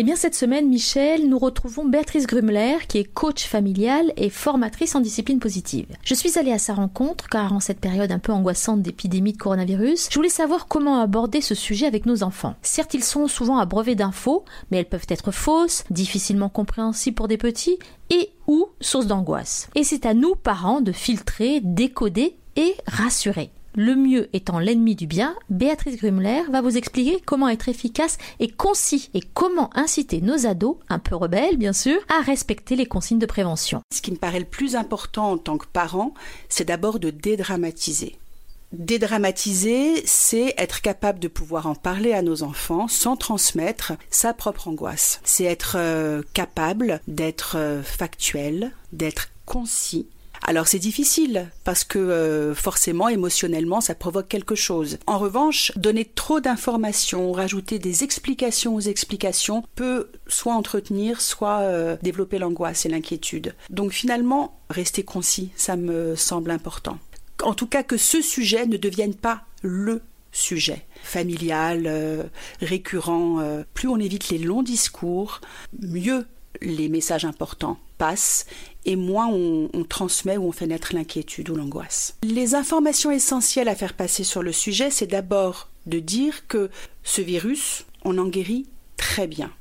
Eh bien, cette semaine, Michel, nous retrouvons Béatrice Grumler, qui est coach familiale et formatrice en discipline positive. Je suis allée à sa rencontre, car en cette période un peu angoissante d'épidémie de coronavirus, je voulais savoir comment aborder ce sujet avec nos enfants. Certes, ils sont souvent abreuvés d'infos, mais elles peuvent être fausses, difficilement compréhensibles pour des petits, et ou source d'angoisse. Et c'est à nous, parents, de filtrer, décoder et rassurer le mieux étant l'ennemi du bien, Béatrice Grumler va vous expliquer comment être efficace et concis et comment inciter nos ados, un peu rebelles bien sûr, à respecter les consignes de prévention. Ce qui me paraît le plus important en tant que parent, c'est d'abord de dédramatiser. Dédramatiser, c'est être capable de pouvoir en parler à nos enfants sans transmettre sa propre angoisse. C'est être euh, capable d'être euh, factuel, d'être concis, alors c'est difficile parce que euh, forcément émotionnellement ça provoque quelque chose. En revanche, donner trop d'informations, rajouter des explications aux explications peut soit entretenir, soit euh, développer l'angoisse et l'inquiétude. Donc finalement, rester concis, ça me semble important. En tout cas que ce sujet ne devienne pas le sujet familial, euh, récurrent. plus on évite les longs discours, mieux les messages importants passent et moins on, transmet ou on fait naître l'inquiétude ou l'angoisse. Les informations essentielles à faire passer sur le sujet, c'est d'abord de dire que ce virus, on en guérit très bien.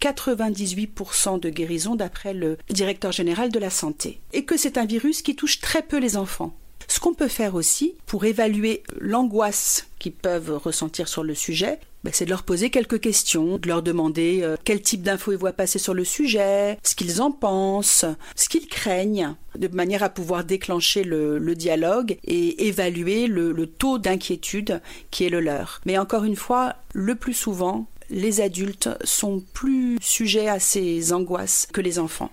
98% de guérison d'après le directeur général de la santé. Et que c'est un virus qui touche très peu les enfants. Ce qu'on peut faire aussi pour évaluer l'angoisse qu'ils peuvent ressentir sur le sujet, ben, c'est de leur poser quelques questions, de leur demander euh, quel type d'infos ils voient passer sur le sujet, ce qu'ils en pensent, ce qu'ils craignent, de manière à pouvoir déclencher le, dialogue et évaluer le taux d'inquiétude qui est le leur. Mais encore une fois, le plus souvent, les adultes sont plus sujets à ces angoisses que les enfants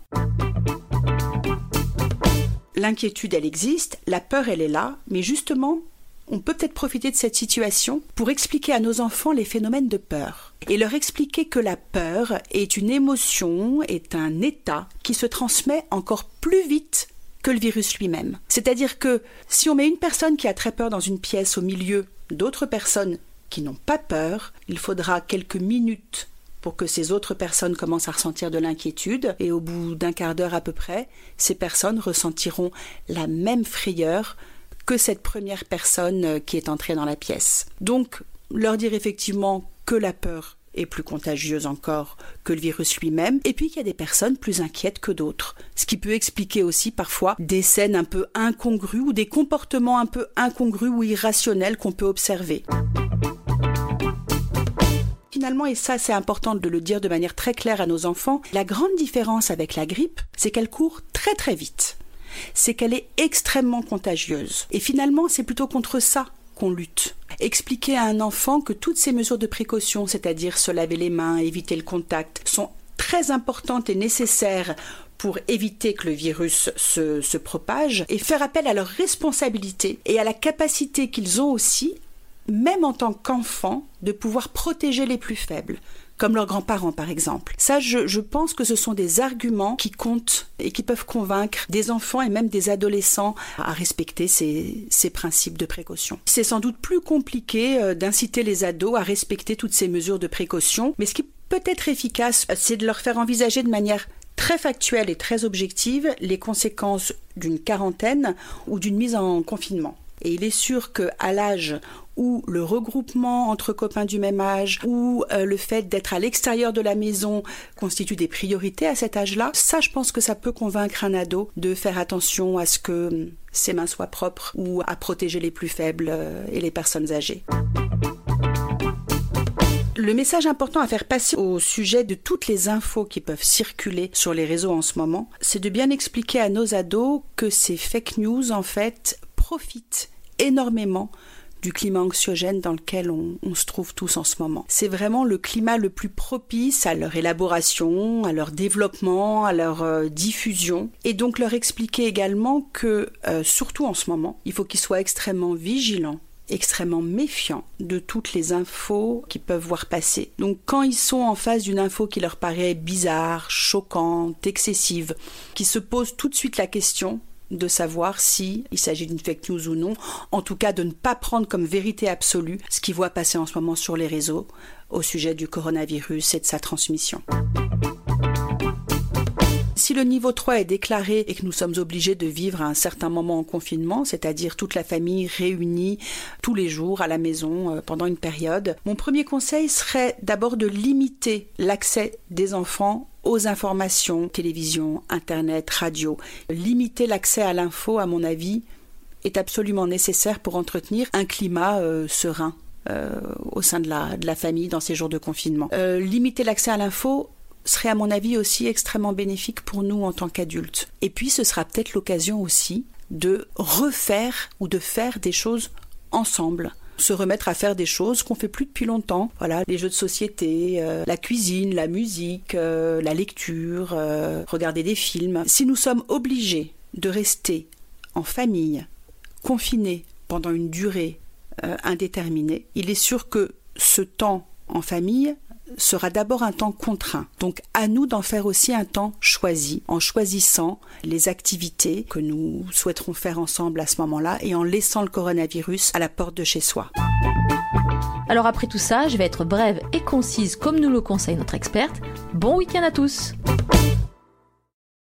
l'inquiétude, elle existe, la peur, elle est là, mais justement, on peut peut-être profiter de cette situation pour expliquer à nos enfants les phénomènes de peur et leur expliquer que la peur est une émotion, est un état qui se transmet encore plus vite que le virus lui-même. C'est-à-dire que si on met une personne qui a très peur dans une pièce au milieu d'autres personnes qui n'ont pas peur, il faudra quelques minutes pour que ces autres personnes commencent à ressentir de l'inquiétude, et au bout d'un quart d'heure à peu près, ces personnes ressentiront la même frayeur que cette première personne euh, qui est entrée dans la pièce. Donc, leur dire effectivement que la peur est plus contagieuse encore que le virus lui-même, et puis qu'il y a des personnes plus inquiètes que d'autres, ce qui peut expliquer aussi parfois des scènes un peu incongrues ou des comportements un peu incongrus ou irrationnels qu'on peut observer finalement, et ça c'est important de le dire de manière très claire à nos enfants, la grande différence avec la grippe, c'est qu'elle court très très vite. C'est qu'elle est extrêmement contagieuse. Et finalement, c'est plutôt contre ça qu'on lutte. Expliquer à un enfant que toutes ces mesures de précaution, c'est-à-dire se laver les mains, éviter le contact, sont très importantes et nécessaires pour éviter que le virus se, se, propage et faire appel à leur responsabilité et à la capacité qu'ils ont aussi même en tant qu'enfants, de pouvoir protéger les plus faibles comme leurs grands-parents par exemple. Ça, je, pense que ce sont des arguments qui comptent et qui peuvent convaincre des enfants et même des adolescents à respecter ces, principes de précaution. C'est sans doute plus compliqué euh, d'inciter les ados à respecter toutes ces mesures de précaution, mais ce qui peut être efficace, c'est de leur faire envisager de manière très factuelle et très objective les conséquences d'une quarantaine ou d'une mise en confinement. Et il est sûr qu'à l'âge où le regroupement entre copains du même âge ou euh, le fait d'être à l'extérieur de la maison constituent des priorités à cet âge-là, ça je pense que ça peut convaincre un ado de faire attention à ce que hum, ses mains soient propres ou à protéger les plus faibles euh, et les personnes âgées. Le message important à faire passer au sujet de toutes les infos qui peuvent circuler sur les réseaux en ce moment, c'est de bien expliquer à nos ados que ces fake news, en fait, profitent énormément du climat anxiogène dans lequel on, se trouve tous en ce moment. C'est vraiment le climat le plus propice à leur élaboration, à leur développement, à leur euh, diffusion, et donc leur expliquer également que, euh, surtout en ce moment, il faut qu'ils soient extrêmement vigilants extrêmement méfiants de toutes les infos qu'ils peuvent voir passer. Donc quand ils sont en face d'une info qui leur paraît bizarre, choquante, excessive, qui se posent tout de suite la question de savoir si il s'agit d'une fake news ou non, en tout cas de ne pas prendre comme vérité absolue ce qu'ils voient passer en ce moment sur les réseaux au sujet du coronavirus et de sa transmission. Si le niveau 3 est déclaré et que nous sommes obligés de vivre à un certain moment en confinement, c'est-à-dire toute la famille réunie tous les jours à la maison euh, pendant une période, mon premier conseil serait d'abord de limiter l'accès des enfants aux informations, télévision, internet, radio. Limiter l'accès à l'info, à mon avis, est absolument nécessaire pour entretenir un climat euh, serein euh, au sein de la, de la, famille dans ces jours de confinement. limiter l'accès à l'info serait à mon avis aussi extrêmement bénéfique pour nous en tant qu'adultes. Et puis ce sera peut-être l'occasion aussi de refaire ou de faire des choses ensemble se remettre à faire des choses qu'on fait plus depuis longtemps. Voilà, les jeux de société, euh, la cuisine, la musique, euh, la lecture, euh, regarder des films. Si nous sommes obligés de rester en famille, confinés pendant une durée indéterminée, il est sûr que ce temps en famille sera d'abord un temps contraint. Donc à nous d'en faire aussi un temps choisi, en choisissant les activités que nous souhaiterons faire ensemble à ce moment-là et en laissant le coronavirus à la porte de chez soi. Alors après tout ça, je vais être brève et concise comme nous le conseille notre experte. Bon week-end à tous